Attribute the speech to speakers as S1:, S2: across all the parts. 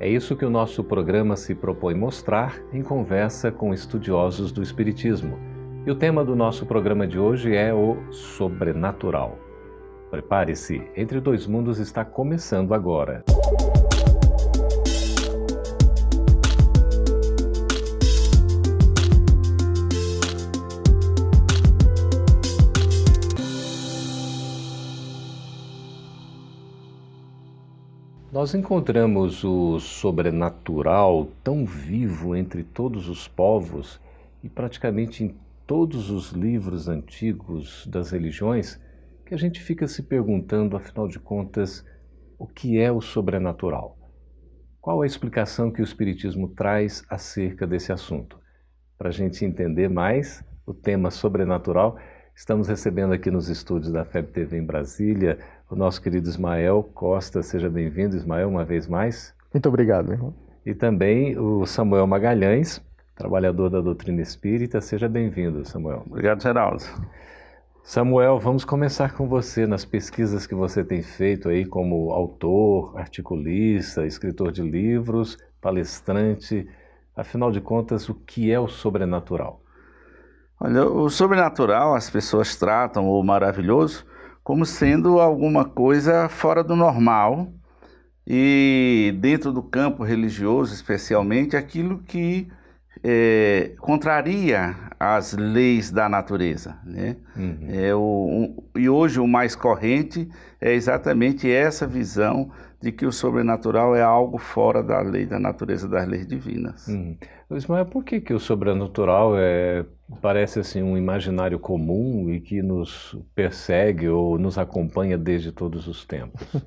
S1: É isso que o nosso programa se propõe mostrar em conversa com estudiosos do Espiritismo. E o tema do nosso programa de hoje é o sobrenatural. Prepare-se, Entre Dois Mundos está começando agora. Nós encontramos o sobrenatural tão vivo entre todos os povos e praticamente em todos os livros antigos das religiões que a gente fica se perguntando, afinal de contas, o que é o sobrenatural? Qual a explicação que o Espiritismo traz acerca desse assunto? Para a gente entender mais o tema sobrenatural, estamos recebendo aqui nos estúdios da FEB TV em Brasília o nosso querido Ismael Costa. Seja bem-vindo, Ismael, uma vez mais.
S2: Muito obrigado, irmão.
S1: E também o Samuel Magalhães, trabalhador da doutrina espírita. Seja bem-vindo, Samuel.
S3: Obrigado, Geraldo.
S1: Samuel, vamos começar com você nas pesquisas que você tem feito aí como autor, articulista, escritor de livros, palestrante. Afinal de contas, o que é o sobrenatural?
S3: Olha, o sobrenatural as pessoas tratam o maravilhoso como sendo alguma coisa fora do normal e dentro do campo religioso, especialmente, aquilo que é, contraria as leis da natureza. Né? Uhum. É o, um, e hoje o mais corrente é exatamente essa visão de que o sobrenatural é algo fora da lei da natureza, das leis divinas.
S1: Uhum. Ismael, por que, que o sobrenatural é, parece assim um imaginário comum e que nos persegue ou nos acompanha desde todos os tempos?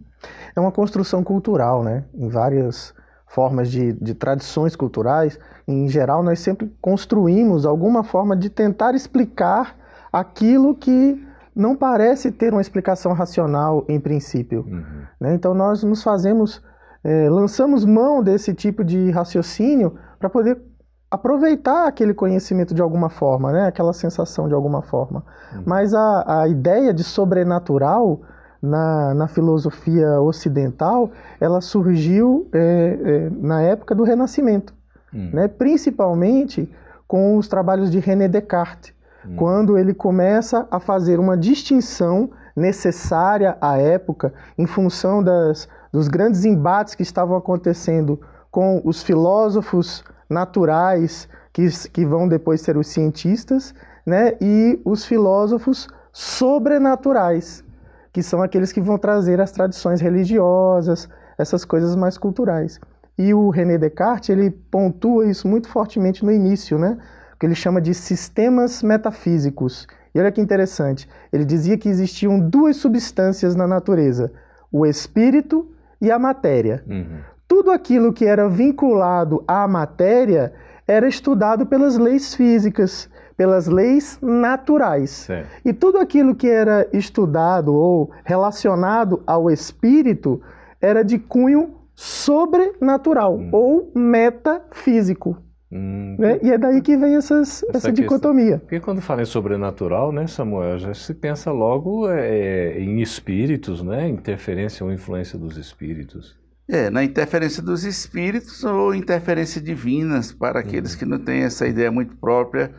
S2: É uma construção cultural, né? Em várias formas de, de tradições culturais, em geral, nós sempre construímos alguma forma de tentar explicar aquilo que não parece ter uma explicação racional em princípio. Uhum. Né? Então nós nos fazemos, é, lançamos mão desse tipo de raciocínio para poder aproveitar aquele conhecimento de alguma forma, né? aquela sensação de alguma forma. Uhum. Mas a, a ideia de sobrenatural na, na filosofia ocidental, ela surgiu é, é, na época do Renascimento, uhum. né? principalmente com os trabalhos de René Descartes, Hum. quando ele começa a fazer uma distinção necessária à época, em função das, dos grandes embates que estavam acontecendo com os filósofos naturais, que, que vão depois ser os cientistas, né, e os filósofos sobrenaturais, que são aqueles que vão trazer as tradições religiosas, essas coisas mais culturais. E o René Descartes, ele pontua isso muito fortemente no início, né? que ele chama de sistemas metafísicos. E olha que interessante, ele dizia que existiam duas substâncias na natureza, o espírito e a matéria. Uhum. Tudo aquilo que era vinculado à matéria era estudado pelas leis físicas, pelas leis naturais. Certo. E tudo aquilo que era estudado ou relacionado ao espírito era de cunho sobrenatural hum. ou metafísico. Hum, né? E é daí que vem essas, essa, essa dicotomia.
S1: Porque quando fala em sobrenatural, né, Samuel, já se pensa logo é, em espíritos, né? Interferência ou influência dos espíritos.
S3: É, na interferência dos espíritos ou interferência divinas, para aqueles uhum. que não têm essa ideia muito própria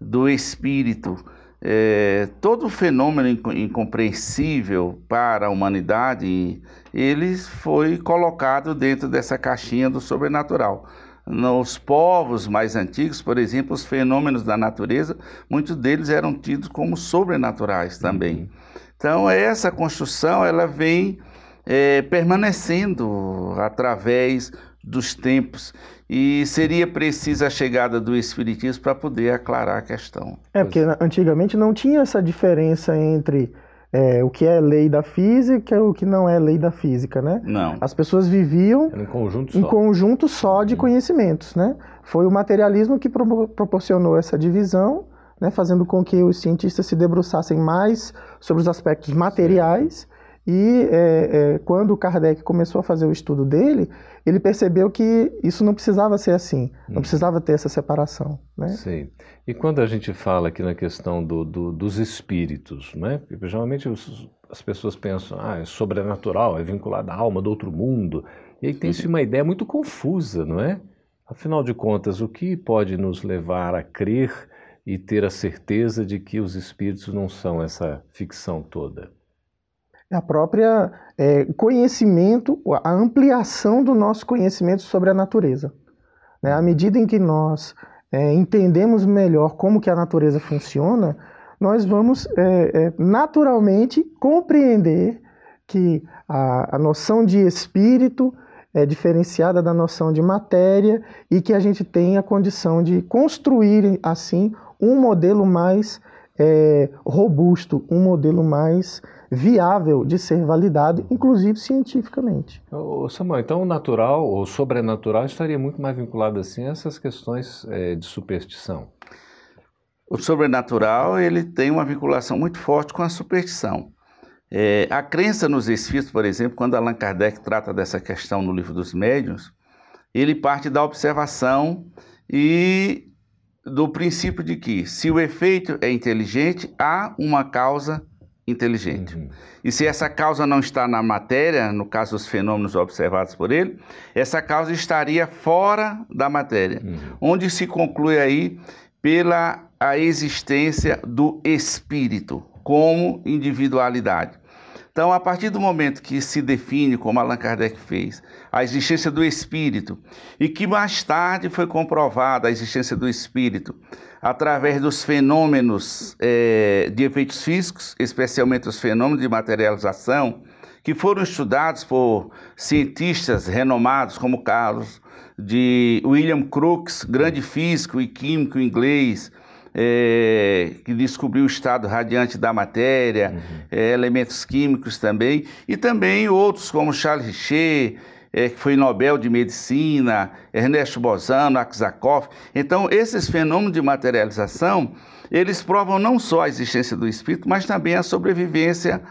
S3: do espírito. É, todo fenômeno incompreensível para a humanidade, ele foi colocado dentro dessa caixinha do sobrenatural. Nos povos mais antigos, por exemplo, os fenômenos da natureza, muitos deles eram tidos como sobrenaturais também. Uhum. Então, essa construção ela vem é, permanecendo através dos tempos e seria precisa a chegada do Espiritismo para poder aclarar a questão.
S2: É, porque antigamente não tinha essa diferença entre é, o que é lei da física e o que não é lei da física, né?
S3: Não.
S2: As pessoas viviam
S1: em conjunto
S2: conjunto só de conhecimentos, né? Foi o materialismo que pro proporcionou essa divisão, né, fazendo com que os cientistas se debruçassem mais sobre os aspectos materiais. E é, é, quando Kardec começou a fazer o estudo dele, ele percebeu que isso não precisava ser assim, não hum. precisava ter essa separação. Né?
S1: Sim. E quando a gente fala aqui na questão do, do, dos espíritos, né? Porque, geralmente os, as pessoas pensam, ah, é sobrenatural, é vinculado à alma do outro mundo. E aí tem-se uma ideia muito confusa, não é? Afinal de contas, o que pode nos levar a crer e ter a certeza de que os espíritos não são essa ficção toda?
S2: A própria é, conhecimento, a ampliação do nosso conhecimento sobre a natureza. Né? À medida em que nós é, entendemos melhor como que a natureza funciona, nós vamos é, é naturalmente compreender que a, a noção de espírito é diferenciada da noção de matéria e que a gente tem a condição de construir assim um modelo mais é, robusto, um modelo mais viável de ser validado, inclusive cientificamente.
S1: Ô Samuel, então o natural ou sobrenatural estaria muito mais vinculado assim a essas questões é, de superstição.
S3: O sobrenatural ele tem uma vinculação muito forte com a superstição. É, a crença nos espíritos, por exemplo, quando Allan Kardec trata dessa questão no livro dos médiuns, ele parte da observação e do princípio de que se o efeito é inteligente, há uma causa inteligente. Uhum. E se essa causa não está na matéria, no caso dos fenômenos observados por ele, essa causa estaria fora da matéria, uhum. onde se conclui aí pela a existência do espírito como individualidade. Então, a partir do momento que se define, como Allan Kardec fez, a existência do espírito, e que mais tarde foi comprovada a existência do espírito através dos fenômenos é, de efeitos físicos, especialmente os fenômenos de materialização, que foram estudados por cientistas renomados como Carlos de William Crookes, grande físico e químico inglês, é, que descobriu o estado radiante da matéria, uhum. é, elementos químicos também, e também outros como Charles Richer, é, que foi Nobel de Medicina, Ernesto Bozano, Aksakov. Então, esses fenômenos de materialização, eles provam não só a existência do espírito, mas também a sobrevivência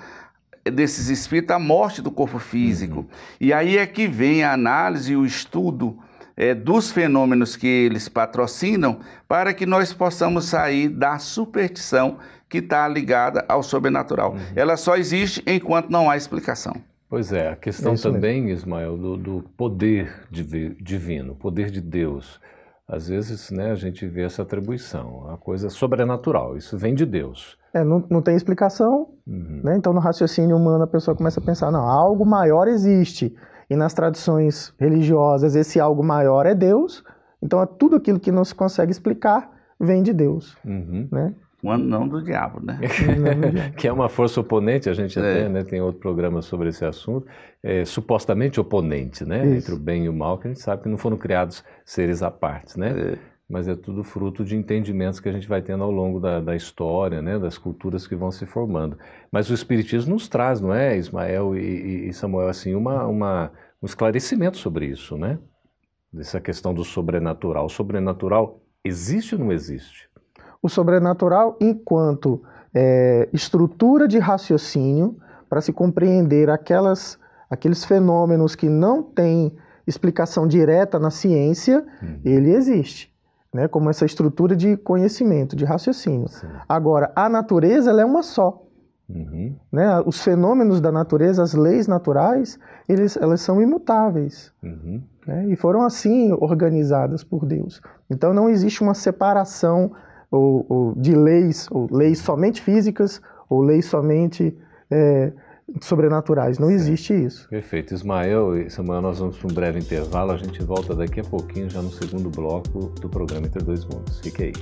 S3: desses espíritos à morte do corpo físico. Uhum. E aí é que vem a análise e o estudo é, dos fenômenos que eles patrocinam para que nós possamos sair da superstição que está ligada ao sobrenatural. Uhum. Ela só existe enquanto não há explicação.
S1: Pois é, a questão é também, mesmo. Ismael, do, do poder divino, poder de Deus. Às vezes né, a gente vê essa atribuição, a coisa sobrenatural, isso vem de Deus.
S2: É, não, não tem explicação, uhum. né? então no raciocínio humano a pessoa começa a pensar, não, algo maior existe. E nas tradições religiosas, esse algo maior é Deus. Então, é tudo aquilo que não se consegue explicar vem de Deus. Uhum. Né?
S3: Não do diabo, né?
S1: que é uma força oponente, a gente é. até né, tem outro programa sobre esse assunto, é, supostamente oponente, né? Isso. Entre o bem e o mal, que a gente sabe que não foram criados seres à parte, né? É. Mas é tudo fruto de entendimentos que a gente vai tendo ao longo da, da história, né? Das culturas que vão se formando. Mas o Espiritismo nos traz, não é, Ismael e, e Samuel, assim, uma, uma, um esclarecimento sobre isso, né? Dessa questão do sobrenatural. O sobrenatural existe ou não existe?
S2: o sobrenatural enquanto é, estrutura de raciocínio para se compreender aquelas, aqueles fenômenos que não têm explicação direta na ciência, uhum. ele existe. Né, como essa estrutura de conhecimento, de raciocínio. Sim. Agora, a natureza ela é uma só. Uhum. Né? Os fenômenos da natureza, as leis naturais, eles, elas são imutáveis. Uhum. Né? E foram assim organizadas por Deus. Então não existe uma separação ou, ou de leis, ou leis somente físicas, ou leis somente é, sobrenaturais. Não existe isso.
S1: Perfeito. Ismael e Samuel, nós vamos para um breve intervalo. A gente volta daqui a pouquinho, já no segundo bloco do programa Entre Dois Mundos. Fique aí.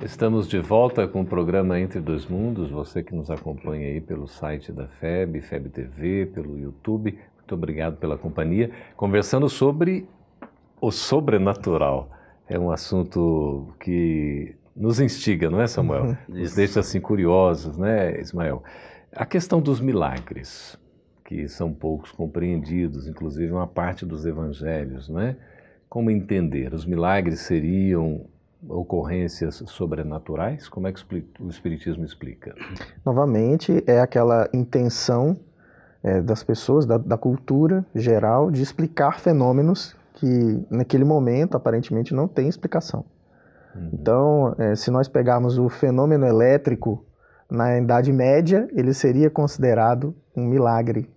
S1: Estamos de volta com o programa Entre Dois Mundos. Você que nos acompanha aí pelo site da FEB, FEB TV, pelo YouTube. Muito obrigado pela companhia. Conversando sobre o sobrenatural é um assunto que nos instiga, não é, Samuel? Nos deixa assim curiosos, né, Ismael? A questão dos milagres, que são poucos compreendidos, inclusive uma parte dos evangelhos, não é? como entender? Os milagres seriam ocorrências sobrenaturais? Como é que o Espiritismo explica?
S2: Novamente, é aquela intenção é, das pessoas, da, da, cultura geral, de explicar fenômenos que naquele momento aparentemente não tem explicação. Uhum. Então, é, se nós pegarmos o fenômeno elétrico na Idade Média, ele seria considerado um milagre,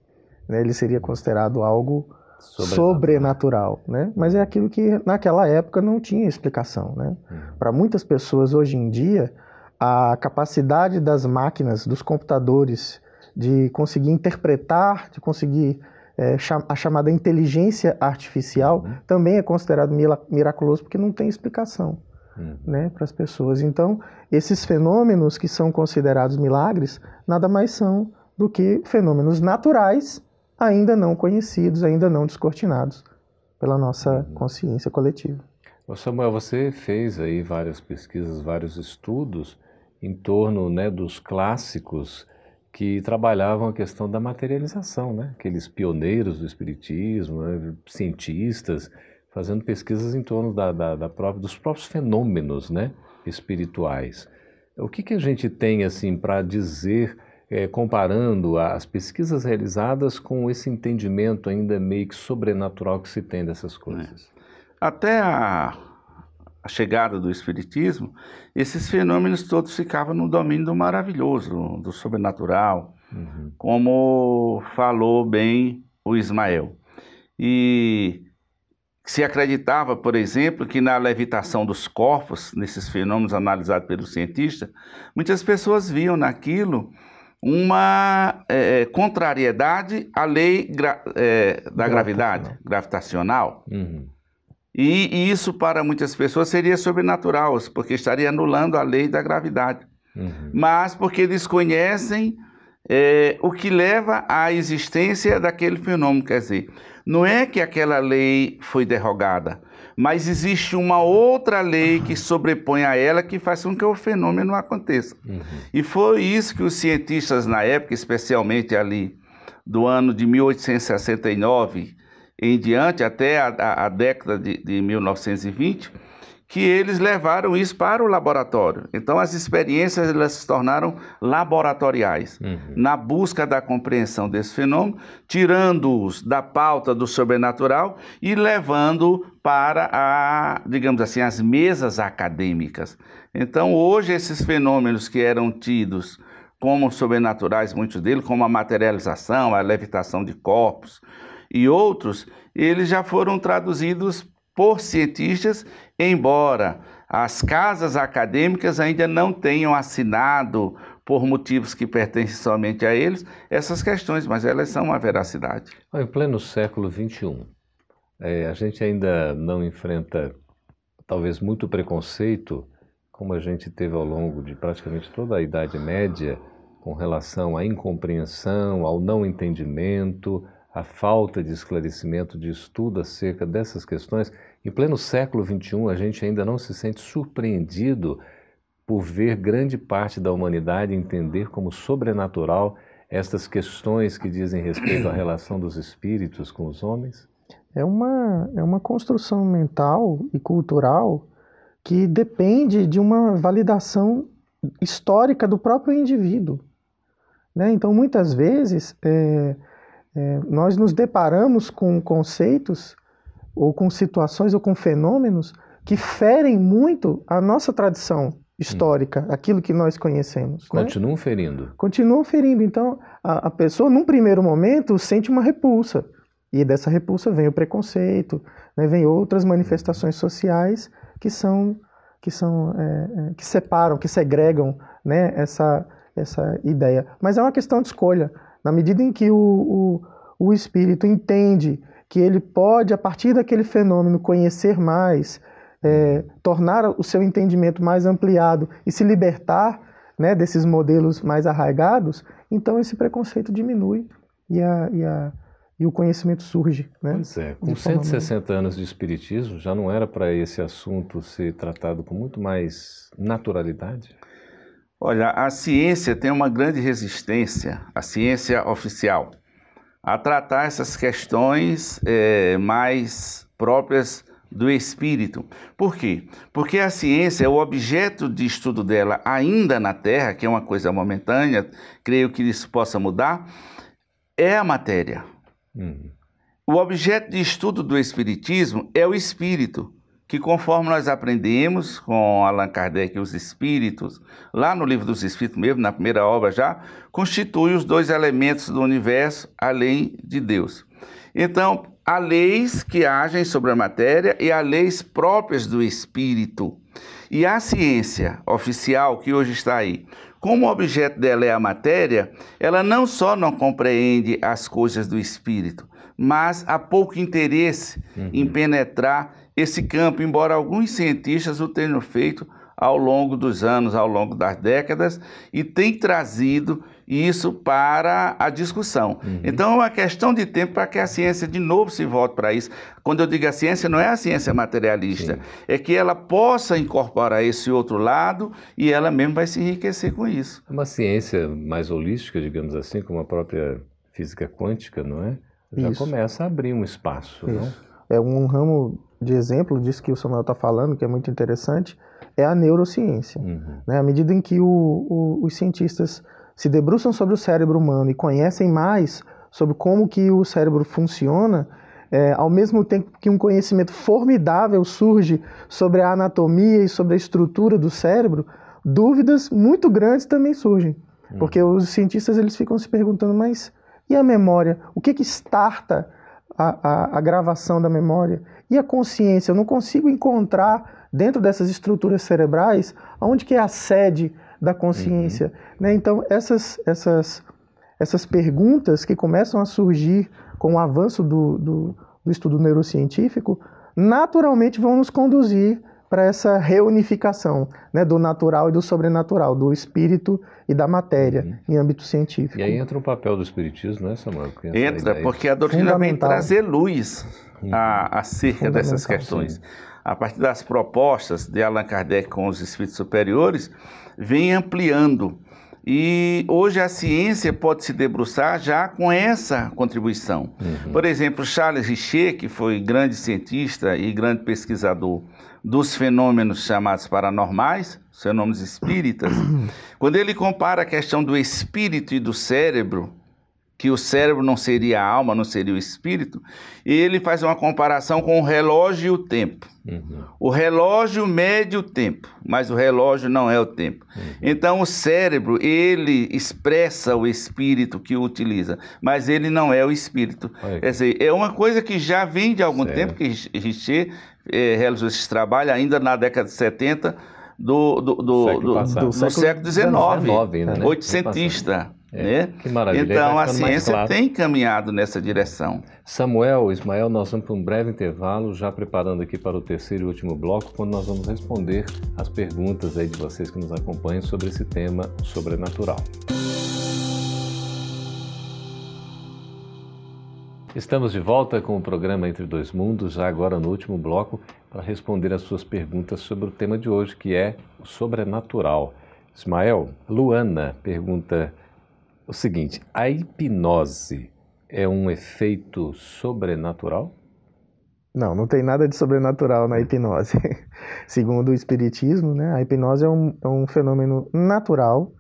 S2: né? ele seria considerado algo sobrenatural, sobrenatural né? mas é aquilo que naquela época não tinha explicação. Né? Uhum. Para muitas pessoas hoje em dia, a capacidade das máquinas, dos computadores, de conseguir interpretar, de conseguir é, a chamada inteligência artificial, uhum. também é considerado miraculoso porque não tem explicação uhum. né, para as pessoas. Então, esses fenômenos que são considerados milagres nada mais são do que fenômenos naturais ainda não conhecidos, ainda não descortinados pela nossa uhum. consciência coletiva.
S1: Samuel, você fez aí várias pesquisas, vários estudos em torno né, dos clássicos que trabalhavam a questão da materialização, né? aqueles pioneiros do espiritismo, né? cientistas, fazendo pesquisas em torno da, da, da própria, dos próprios fenômenos né? espirituais. O que, que a gente tem assim para dizer, é, comparando as pesquisas realizadas com esse entendimento ainda meio que sobrenatural que se tem dessas coisas?
S3: É. Até a a chegada do Espiritismo, esses fenômenos todos ficavam no domínio do maravilhoso, do sobrenatural, uhum. como falou bem o Ismael. E se acreditava, por exemplo, que na levitação dos corpos, nesses fenômenos analisados pelos cientistas, muitas pessoas viam naquilo uma é, contrariedade à lei gra é, da gravidade gravitacional. Uhum. E, e, isso para muitas pessoas seria sobrenatural, porque estaria anulando a lei da gravidade. Uhum. Mas porque eles conhecem é, o que leva à existência daquele fenômeno. Quer dizer, não é que aquela lei foi derrogada, mas existe uma outra lei que sobrepõe a ela que faz com que o fenômeno aconteça. Uhum. E foi isso que os cientistas na época, especialmente ali do ano de 1869, em diante, até a, a, a década de, de 1920, que eles levaram isso para o laboratório. Então, as experiências elas se tornaram laboratoriais, uhum. na busca da compreensão desse fenômeno, tirando-os da pauta do sobrenatural e levando para a, digamos assim, as mesas acadêmicas. Então, hoje esses fenômenos que eram tidos como sobrenaturais, muitos deles, como a materialização, a levitação de corpos, e outros, eles já foram traduzidos por cientistas, embora as casas acadêmicas ainda não tenham assinado, por motivos que pertencem somente a eles, essas questões, mas elas são uma veracidade.
S1: Em pleno século XXI, é, a gente ainda não enfrenta, talvez, muito preconceito, como a gente teve ao longo de praticamente toda a Idade Média, com relação à incompreensão, ao não entendimento, a falta de esclarecimento, de estudo acerca dessas questões. Em pleno século XXI, a gente ainda não se sente surpreendido por ver grande parte da humanidade entender como sobrenatural estas questões que dizem respeito à relação dos espíritos com os homens?
S2: É uma, é uma construção mental e cultural que depende de uma validação histórica do próprio indivíduo. Né? Então, muitas vezes, é, é, nós nos deparamos com conceitos ou com situações ou com fenômenos que ferem muito a nossa tradição histórica, hum. aquilo que nós conhecemos.
S1: Né? Continuam né? ferindo.
S2: Continuam ferindo. Então, a, a, pessoa, num primeiro momento, sente uma repulsa. E dessa repulsa vem o preconceito, né? vem outras manifestações sociais que são que são é, é, que separam, que segregam né? essa essa ideia. Mas é uma questão de escolha. Na medida em que o, o, o espírito entende que ele pode, a partir daquele fenômeno, conhecer mais, é, tornar o seu entendimento mais ampliado e se libertar né, desses modelos mais arraigados, então esse preconceito diminui e, a, e, a, e o conhecimento surge. Né,
S1: pois é, com 160 anos de espiritismo, já não era para esse assunto ser tratado com muito mais naturalidade?
S3: Olha, a ciência tem uma grande resistência, a ciência oficial, a tratar essas questões é, mais próprias do espírito. Por quê? Porque a ciência, o objeto de estudo dela ainda na Terra, que é uma coisa momentânea, creio que isso possa mudar, é a matéria. Uhum. O objeto de estudo do espiritismo é o espírito, que conforme nós aprendemos com Allan Kardec e os espíritos, lá no livro dos espíritos mesmo, na primeira obra já, constitui os dois elementos do universo além de Deus. Então, há leis que agem sobre a matéria e há leis próprias do espírito. E a ciência oficial que hoje está aí, como o objeto dela é a matéria, ela não só não compreende as coisas do espírito, mas há pouco interesse uhum. em penetrar esse campo, embora alguns cientistas o tenham feito ao longo dos anos, ao longo das décadas, e tem trazido isso para a discussão. Uhum. Então é uma questão de tempo para que a ciência de novo se volte para isso. Quando eu digo a ciência, não é a ciência materialista, Sim. é que ela possa incorporar esse outro lado e ela mesmo vai se enriquecer com isso.
S1: Uma ciência mais holística, digamos assim, como a própria física quântica, não é? Já isso. começa a abrir um espaço, isso. não?
S2: É um ramo de exemplo disso que o Samuel está falando, que é muito interessante, é a neurociência. Uhum. Né? À medida em que o, o, os cientistas se debruçam sobre o cérebro humano e conhecem mais sobre como que o cérebro funciona, é, ao mesmo tempo que um conhecimento formidável surge sobre a anatomia e sobre a estrutura do cérebro, dúvidas muito grandes também surgem. Uhum. Porque os cientistas eles ficam se perguntando, mas e a memória? O que que starta a, a, a gravação da memória? E a consciência? Eu não consigo encontrar dentro dessas estruturas cerebrais onde que é a sede da consciência. Uhum. Né? Então, essas, essas, essas perguntas que começam a surgir com o avanço do, do, do estudo neurocientífico, naturalmente vão nos conduzir para essa reunificação né, do natural e do sobrenatural, do espírito e da matéria uhum. em âmbito científico.
S1: E aí entra o papel do espiritismo, né, Samuel?
S3: Entra, porque a doutrina vem trazer luz uhum. a, acerca dessas questões. Sim. A partir das propostas de Allan Kardec com os espíritos superiores, vem ampliando. E hoje a ciência pode se debruçar já com essa contribuição. Uhum. Por exemplo, Charles Richer, que foi grande cientista e grande pesquisador dos fenômenos chamados paranormais, fenômenos espíritas, quando ele compara a questão do espírito e do cérebro, que o cérebro não seria a alma, não seria o espírito, ele faz uma comparação com o relógio e o tempo. Uhum. O relógio mede o tempo, mas o relógio não é o tempo. Uhum. Então o cérebro, ele expressa o espírito que o utiliza, mas ele não é o espírito. Quer dizer, é uma coisa que já vem de algum certo. tempo, que Richer eh, realizou esse trabalho ainda na década de 70 do, do, do, século, do, do, do século XIX, né? oitocentista. É, né? Que maravilha. Então a ciência claro. tem caminhado nessa direção.
S1: Samuel, Ismael, nós vamos para um breve intervalo, já preparando aqui para o terceiro e último bloco, quando nós vamos responder as perguntas aí de vocês que nos acompanham sobre esse tema sobrenatural. Estamos de volta com o programa Entre Dois Mundos, já agora no último bloco, para responder as suas perguntas sobre o tema de hoje, que é o sobrenatural. Ismael, Luana pergunta o seguinte: a hipnose é um efeito sobrenatural?
S2: Não, não tem nada de sobrenatural na hipnose. Segundo o Espiritismo, né, a hipnose é um, é um fenômeno natural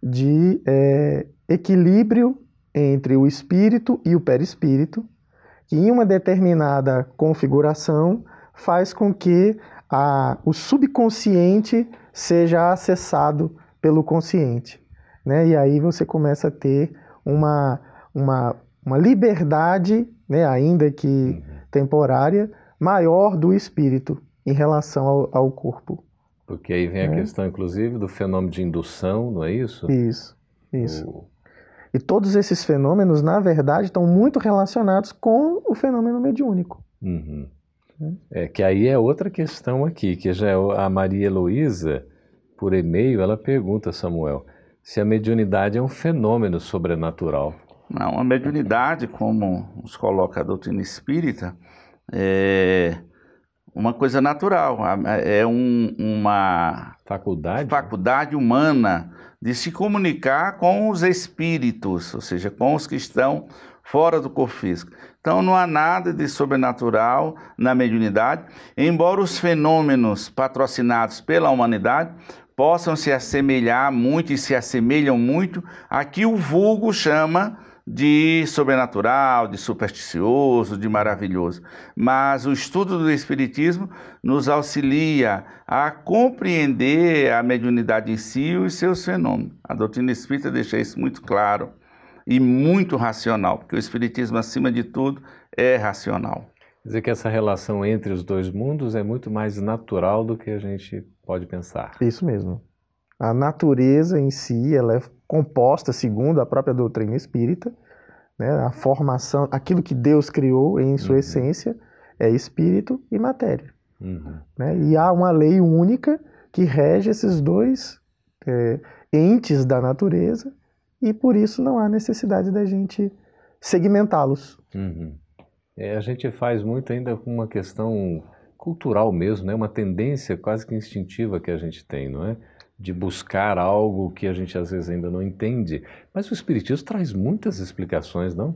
S2: de é, equilíbrio entre o espírito e o perispírito, que em uma determinada configuração faz com que a, o subconsciente seja acessado pelo consciente né? E aí você começa a ter uma, uma, uma liberdade, né? ainda que uhum. temporária, maior do espírito em relação ao, ao corpo.
S1: Porque aí vem a né? questão, inclusive, do fenômeno de indução, não é isso?
S2: Isso, isso. O... E todos esses fenômenos, na verdade, estão muito relacionados com o fenômeno mediúnico. Uhum.
S1: Né? É que aí é outra questão aqui, que já é a Maria Heloísa, por e-mail, ela pergunta, Samuel, se a mediunidade é um fenômeno sobrenatural.
S3: Não, a mediunidade, como nos coloca a doutrina espírita, é uma coisa natural, é um, uma
S1: faculdade?
S3: faculdade humana de se comunicar com os espíritos, ou seja, com os que estão fora do corpo físico. Então não há nada de sobrenatural na mediunidade, embora os fenômenos patrocinados pela humanidade possam se assemelhar muito e se assemelham muito a que o vulgo chama de sobrenatural, de supersticioso, de maravilhoso. Mas o estudo do Espiritismo nos auxilia a compreender a mediunidade em si e os seus fenômenos. A doutrina espírita deixa isso muito claro e muito racional, porque o Espiritismo, acima de tudo, é racional.
S1: Quer dizer que essa relação entre os dois mundos é muito mais natural do que a gente pode pensar.
S2: Isso mesmo. A natureza em si, ela é composta segundo a própria doutrina espírita, né? A formação, aquilo que Deus criou em sua uhum. essência é espírito e matéria. Uhum. Né? E há uma lei única que rege esses dois é, entes da natureza e por isso não há necessidade da gente segmentá-los.
S1: Uhum. É, a gente faz muito ainda com uma questão cultural mesmo, né? uma tendência quase que instintiva que a gente tem, não é? De buscar algo que a gente às vezes ainda não entende. Mas o Espiritismo traz muitas explicações, não?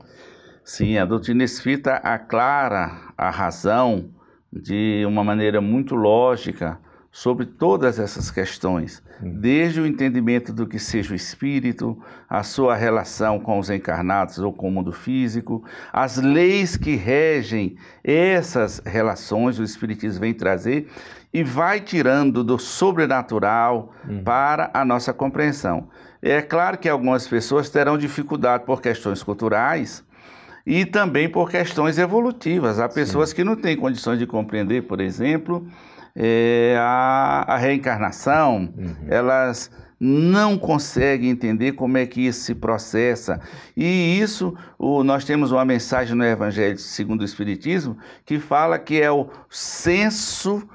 S3: Sim, a doutrina espírita aclara a razão de uma maneira muito lógica sobre todas essas questões, hum. desde o entendimento do que seja o espírito, a sua relação com os encarnados ou com o mundo físico, as leis que regem essas relações, o espiritismo vem trazer e vai tirando do sobrenatural hum. para a nossa compreensão. É claro que algumas pessoas terão dificuldade por questões culturais, e também por questões evolutivas. Há pessoas Sim. que não têm condições de compreender, por exemplo, é, a, a, reencarnação, uhum. elas não conseguem entender como é que isso se processa. E isso, o, nós temos uma mensagem no Evangelho segundo o Espiritismo que fala que é o senso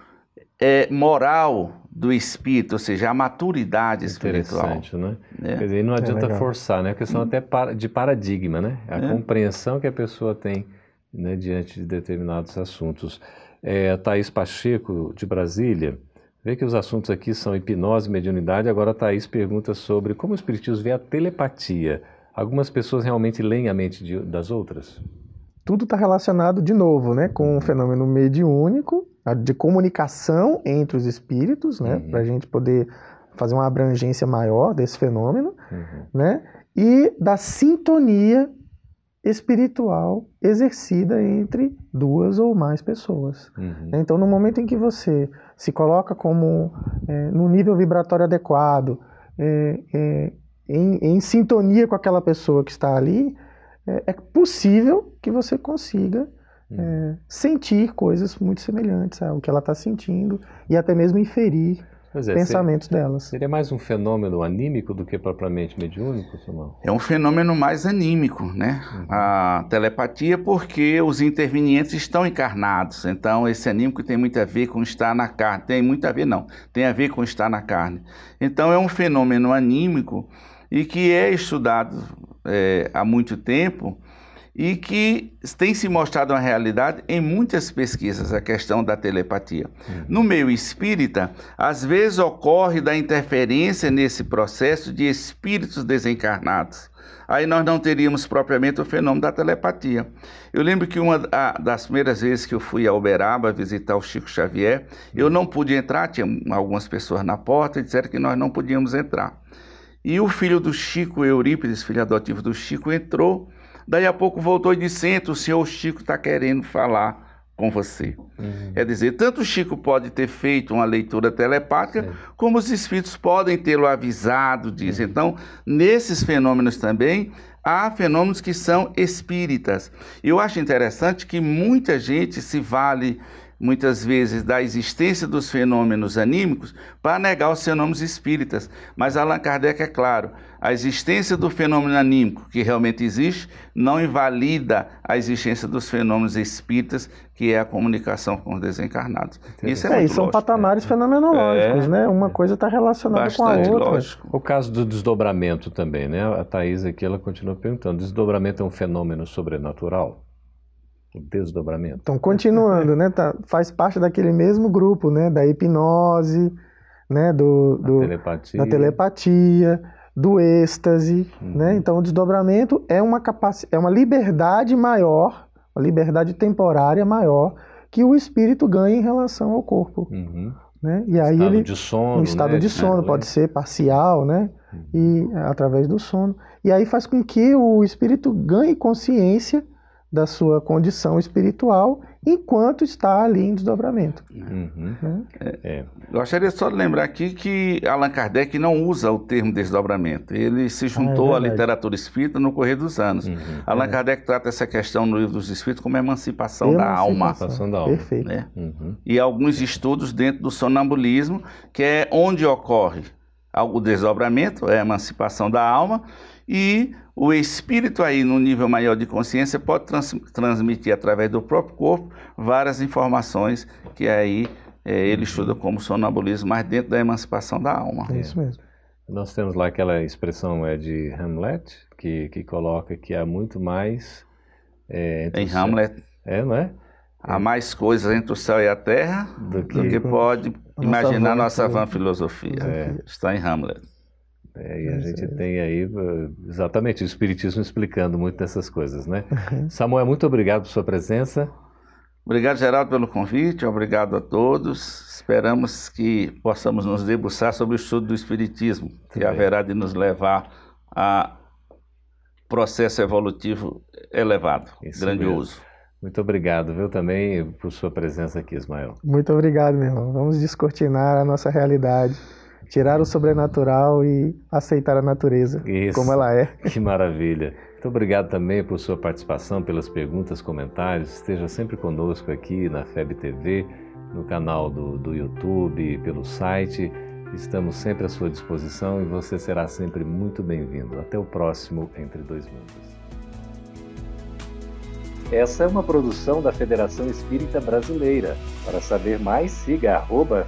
S3: é, moral do espírito, ou seja, a maturidade espiritual.
S1: Interessante, né? É. Quer dizer, não é adianta é forçar, né? É questão até de paradigma, né? A é. compreensão que a pessoa tem né, diante de determinados assuntos é, Thaís Pacheco, de Brasília. Vê que os assuntos aqui são hipnose e mediunidade. Agora a Thaís pergunta sobre como o Espiritismo vê a telepatia. Algumas pessoas realmente leem a mente de, das outras?
S2: Tudo está relacionado, de novo, né, com o fenômeno mediúnico, de comunicação entre os espíritos, né, uhum. para a gente poder fazer uma abrangência maior desse fenômeno, uhum. né, e da sintonia espiritual exercida entre duas ou mais pessoas. Uhum. Então, no momento em que você se coloca como é, no nível vibratório adequado, é, é, em, em, sintonia com aquela pessoa que está ali, é, é possível que você consiga uhum. sentir coisas muito semelhantes ao que ela está sentindo e até mesmo inferir é, pensamentos
S1: seria,
S2: delas.
S1: Seria mais um fenômeno anímico do que propriamente mediúnico, Samuel?
S3: É um fenômeno mais anímico, né? Uhum. A telepatia, porque os intervenientes estão encarnados. Então, esse anímico tem muito a ver com estar na carne. Tem muito a ver, não. Tem a ver com estar na carne. Então, é um fenômeno anímico e que é estudado é, há muito tempo e que tem se mostrado uma realidade em muitas pesquisas a questão da telepatia. Uhum. No meio espírita, às vezes ocorre da interferência nesse processo de espíritos desencarnados. Aí nós não teríamos propriamente o fenômeno da telepatia. Eu lembro que uma das primeiras vezes que eu fui a Uberaba visitar o Chico Xavier, eu não pude entrar, tinha algumas pessoas na porta e disseram que nós não podíamos entrar. E o filho do Chico, Eurípides, filho adotivo do Chico, entrou Daí a pouco voltou e disse: Entra, o senhor Chico está querendo falar com você. Uhum. Quer dizer, tanto o Chico pode ter feito uma leitura telepática, como os espíritos podem tê-lo avisado disso. Uhum. Então, nesses fenômenos também, há fenômenos que são espíritas. Eu acho interessante que muita gente se vale muitas vezes da existência dos fenômenos anímicos para negar os fenômenos espíritas. Mas Allan Kardec é claro, a existência do fenômeno anímico, que realmente existe, não invalida a existência dos fenômenos espíritas, que é a comunicação com os desencarnados.
S2: Isso é, é são lógico, patamares né? fenomenológicos, é, né? Uma coisa está relacionada com a outra. Lógico.
S1: O caso do desdobramento também, né? A Thais aqui, ela continua perguntando, desdobramento é um fenômeno sobrenatural? O desdobramento.
S2: Então, continuando, né? Tá, faz parte daquele mesmo grupo, né? Da hipnose, né? Do, do telepatia. da telepatia, do êxtase, uhum. né? Então, o desdobramento é uma capacidade, é uma liberdade maior uma liberdade temporária maior que o espírito ganha em relação ao corpo.
S1: Uhum.
S2: Né? E aí
S1: estado
S2: ele
S1: de sono,
S2: um estado
S1: né?
S2: de sono,
S1: É,
S2: pode ser parcial, né?
S1: Uhum.
S2: E através do sono. E aí faz com que o espírito ganhe consciência da sua condição espiritual enquanto está ali em desdobramento.
S1: Uhum.
S2: Né?
S1: É.
S3: Gostaria só de lembrar aqui que Allan Kardec não usa o termo desdobramento. Ele se juntou à
S2: Ah, verdade.
S3: literatura espírita no correr dos anos.
S1: Uhum.
S3: Allan Kardec trata essa questão no livro dos Espíritos como emancipação da alma.
S1: Emancipação da alma.
S2: Perfeito.
S3: Né?
S1: Uhum.
S3: E alguns estudos dentro do sonambulismo, que é onde ocorre o desdobramento, é a emancipação da alma, e o espírito aí, no nível maior de consciência, pode trans- transmitir através do próprio corpo várias informações que aí eh, ele estuda como sonambulismo, mas dentro da emancipação da alma.
S2: É isso mesmo.
S1: Nós temos lá aquela expressão é de Hamlet, que, que coloca que há muito mais. É,
S3: Em
S1: céu-
S3: Hamlet,
S1: É, não é?
S3: há mais coisas entre o céu e a terra
S1: Do
S3: do que
S1: que.
S3: pode imaginar nossa vã
S2: filosofia.
S3: filosofia.
S1: É.
S3: Está em Hamlet.
S1: É, e a gente tem aí eh, exatamente o Espiritismo explicando muito dessas coisas, né?
S2: Uhum.
S1: Samuel, muito obrigado por sua presença.
S3: Obrigado, Geraldo, pelo convite. Obrigado a todos. Esperamos que possamos nos debruçar sobre o estudo do Espiritismo, que
S1: bem.
S3: haverá de nos levar a processo evolutivo elevado,
S1: Isso
S3: grandioso.
S1: Muito obrigado, viu, também por sua presença aqui, Ismael.
S2: Muito obrigado, meu irmão. Vamos descortinar a nossa realidade, tirar o sobrenatural e aceitar a natureza
S1: Isso.
S2: como ela é.
S1: Que maravilha. Muito obrigado também por sua participação, pelas perguntas, comentários. Esteja sempre conosco aqui na FEB TV, no canal do, do YouTube, pelo site. Estamos sempre à sua disposição e você será sempre muito bem-vindo. Até o próximo Entre Dois Mundos. Essa é uma produção da Federação Espírita Brasileira. Para saber mais, siga arroba